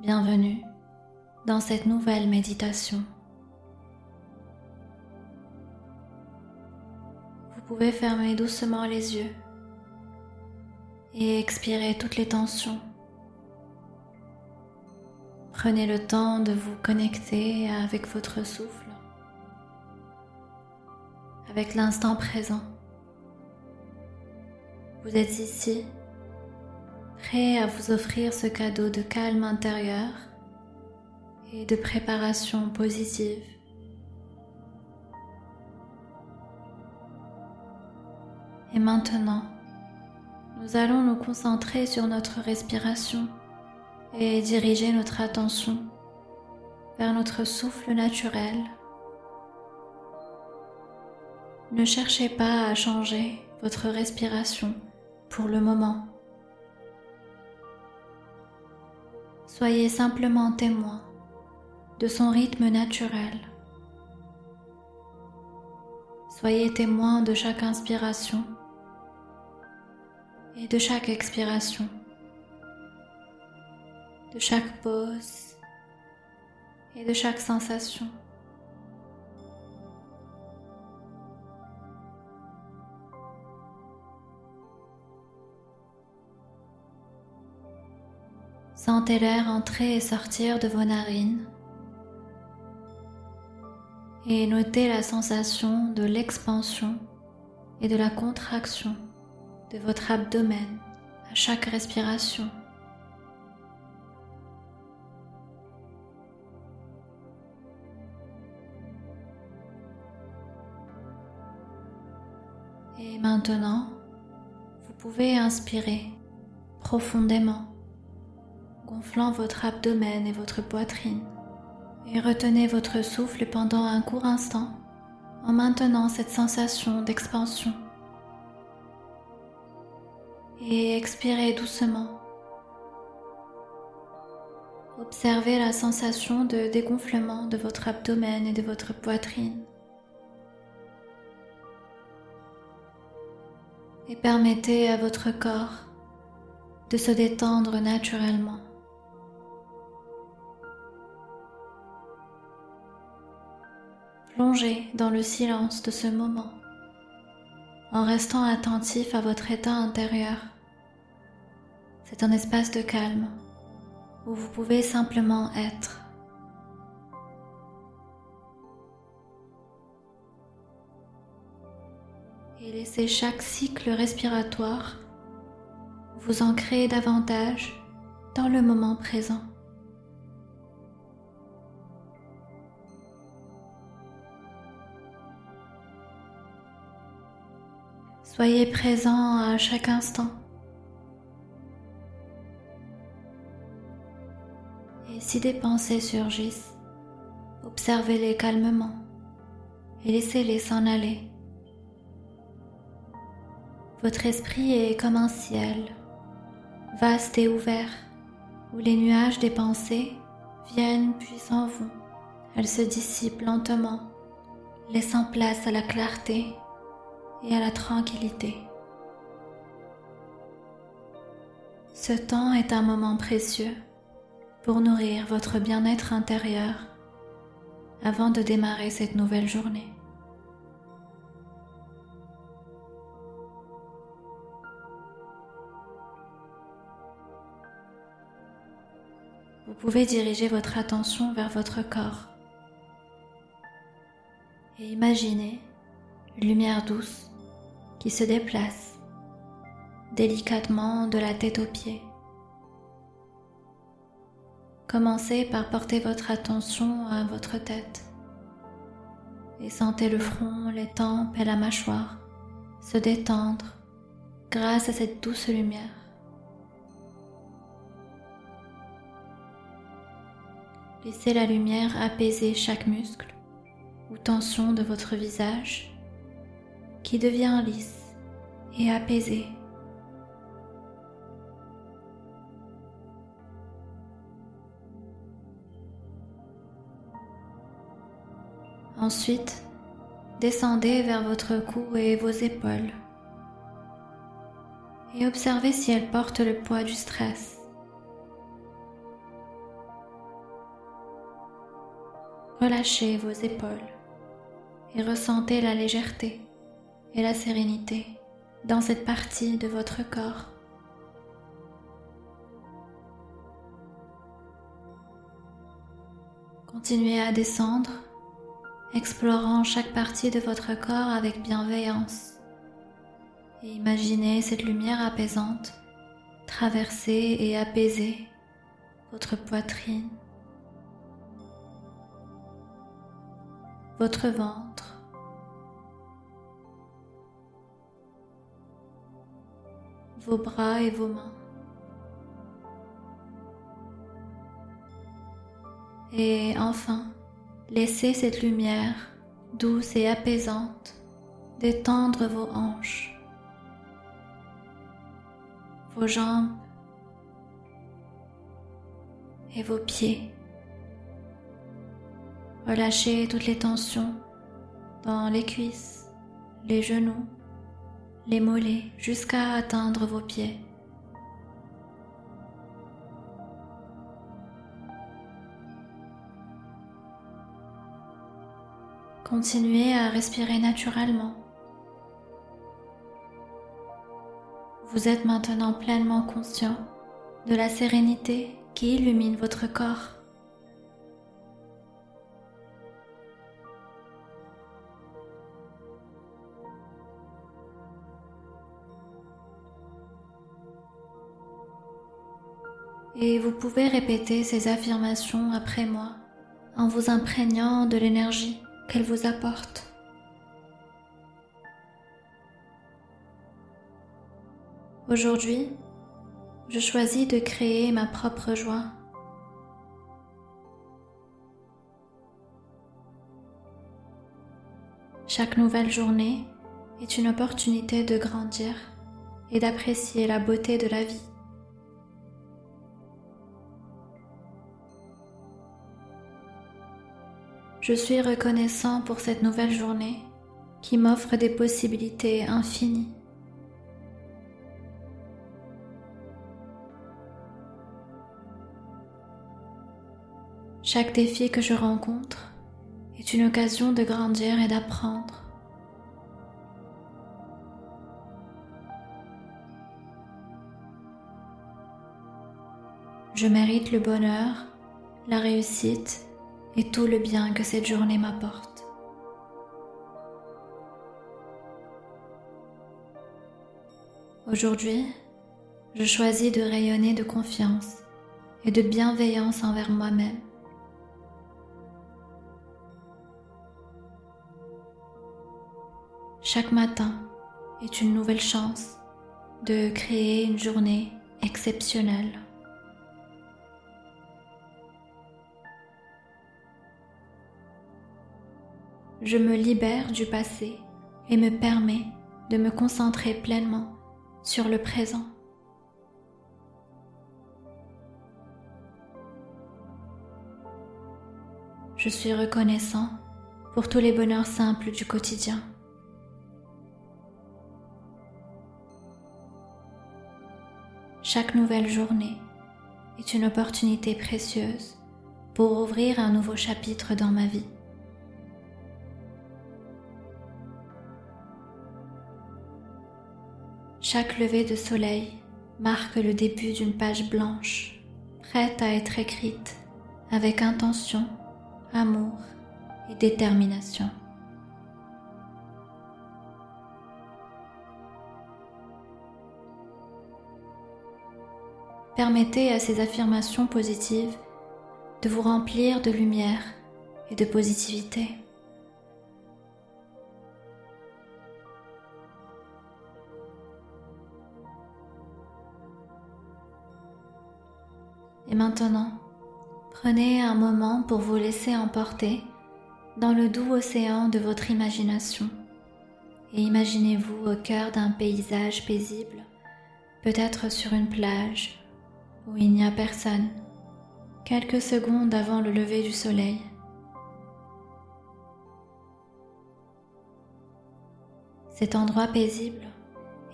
Bienvenue dans cette nouvelle méditation. Vous pouvez fermer doucement les yeux et expirer toutes les tensions. Prenez le temps de vous connecter avec votre souffle, avec l'instant présent. Vous êtes ici, prêt à vous offrir ce cadeau de calme intérieur et de préparation positive. Et maintenant, nous allons nous concentrer sur notre respiration et diriger notre attention vers notre souffle naturel. Ne cherchez pas à changer votre respiration pour le moment. Soyez simplement témoin de son rythme naturel. Soyez témoin de chaque inspiration et de chaque expiration, de chaque pause et de chaque sensation. Sentez l'air entrer et sortir de vos narines et notez la sensation de l'expansion et de la contraction de votre abdomen à chaque respiration. Et maintenant, vous pouvez inspirer profondément, gonflant votre abdomen et votre poitrine. Et retenez votre souffle pendant un court instant en maintenant cette sensation d'expansion et expirez doucement. Observez la sensation de dégonflement de votre abdomen et de votre poitrine. Et permettez à votre corps de se détendre naturellement. Plongez dans le silence de ce moment en restant attentif à votre état intérieur. C'est un espace de calme où vous pouvez simplement être. Et laissez chaque cycle respiratoire vous ancrer davantage dans le moment présent. Soyez présent à chaque instant. Et si des pensées surgissent, observez-les calmement et laissez-les s'en aller. Votre esprit est comme un ciel, vaste et ouvert, où les nuages des pensées viennent puis s'en vont. Elles se dissipent lentement, laissant place à la clarté et à la tranquillité. Ce temps est un moment précieux pour nourrir votre bien-être intérieur avant de démarrer cette nouvelle journée. Vous pouvez diriger votre attention vers votre corps et imaginer une lumière douce qui se déplace délicatement de la tête aux pieds. Commencez par porter votre attention à votre tête et sentez le front, les tempes et la mâchoire se détendre grâce à cette douce lumière. Laissez la lumière apaiser chaque muscle ou tension de votre visage qui devient lisse et apaisé. Ensuite, descendez vers votre cou et vos épaules et observez si elles portent le poids du stress. relâchez vos épaules et ressentez la légèreté la sérénité dans cette partie de votre corps. Continuez à descendre, explorant chaque partie de votre corps avec bienveillance. Et imaginez cette lumière apaisante traverser et apaiser votre poitrine, votre ventre, vos bras et vos mains. Et enfin, laissez cette lumière douce et apaisante détendre vos hanches, vos jambes et vos pieds. Relâchez toutes les tensions dans les cuisses, les genoux, les mollets jusqu'à atteindre vos pieds. Continuez à respirer naturellement. Vous êtes maintenant pleinement conscient de la sérénité qui illumine votre corps. Et vous pouvez répéter ces affirmations après moi en vous imprégnant de l'énergie qu'elle vous apporte. Aujourd'hui, je choisis de créer ma propre joie. Chaque nouvelle journée est une opportunité de grandir et d'apprécier la beauté de la vie. Je suis reconnaissant pour cette nouvelle journée qui m'offre des possibilités infinies. Chaque défi que je rencontre est une occasion de grandir et d'apprendre. Je mérite le bonheur, la réussite et tout le bien que cette journée m'apporte. Aujourd'hui, je choisis de rayonner de confiance et de bienveillance envers moi-même. Chaque matin est une nouvelle chance de créer une journée exceptionnelle. Je me libère du passé et me permets de me concentrer pleinement sur le présent. Je suis reconnaissant pour tous les bonheurs simples du quotidien. Chaque nouvelle journée est une opportunité précieuse pour ouvrir un nouveau chapitre dans ma vie. Chaque lever de soleil marque le début d'une page blanche, prête à être écrite avec intention, amour et détermination. Permettez à ces affirmations positives de vous remplir de lumière et de positivité. Et maintenant, prenez un moment pour vous laisser emporter dans le doux océan de votre imagination et imaginez-vous au cœur d'un paysage paisible, peut-être sur une plage où il n'y a personne, quelques secondes avant le lever du soleil. Cet endroit paisible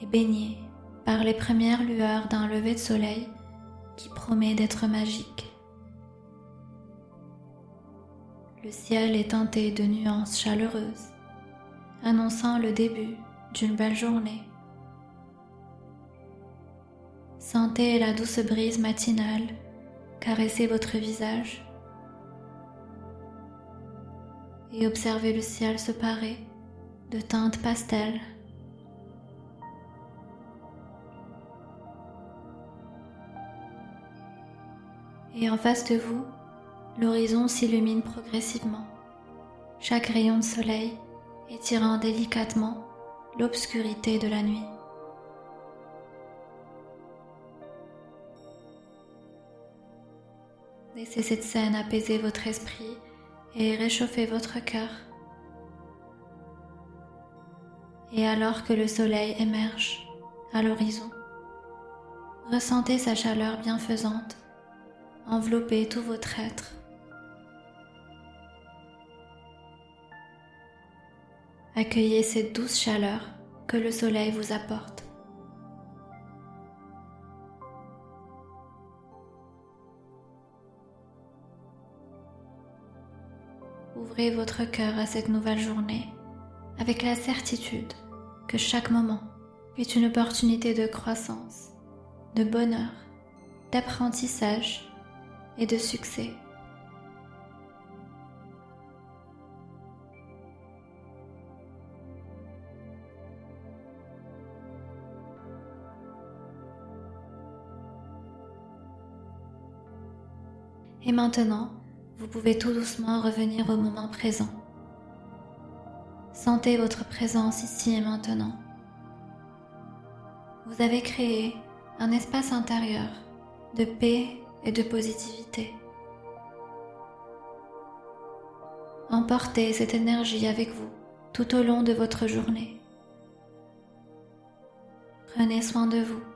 est baigné par les premières lueurs d'un lever de soleil qui promet d'être magique. le ciel est teinté de nuances chaleureuses, annonçant le début d'une belle journée. Sentez la douce brise matinale caresser votre visage et observez le ciel se parer de teintes pastel. Et en face de vous, l'horizon s'illumine progressivement, chaque rayon de soleil étirant délicatement l'obscurité de la nuit. Laissez cette scène apaiser votre esprit et réchauffer votre cœur. Et alors que le soleil émerge à l'horizon, ressentez sa chaleur bienfaisante envelopper tout votre être. Accueillez cette douce chaleur que le soleil vous apporte. Ouvrez votre cœur à cette nouvelle journée avec la certitude que chaque moment est une opportunité de croissance, de bonheur, d'apprentissage et de succès. Et maintenant, vous pouvez tout doucement revenir au moment présent. Sentez votre présence ici et maintenant. Vous avez créé un espace intérieur de paix et de positivité. Emportez cette énergie avec vous tout au long de votre journée. Prenez soin de vous.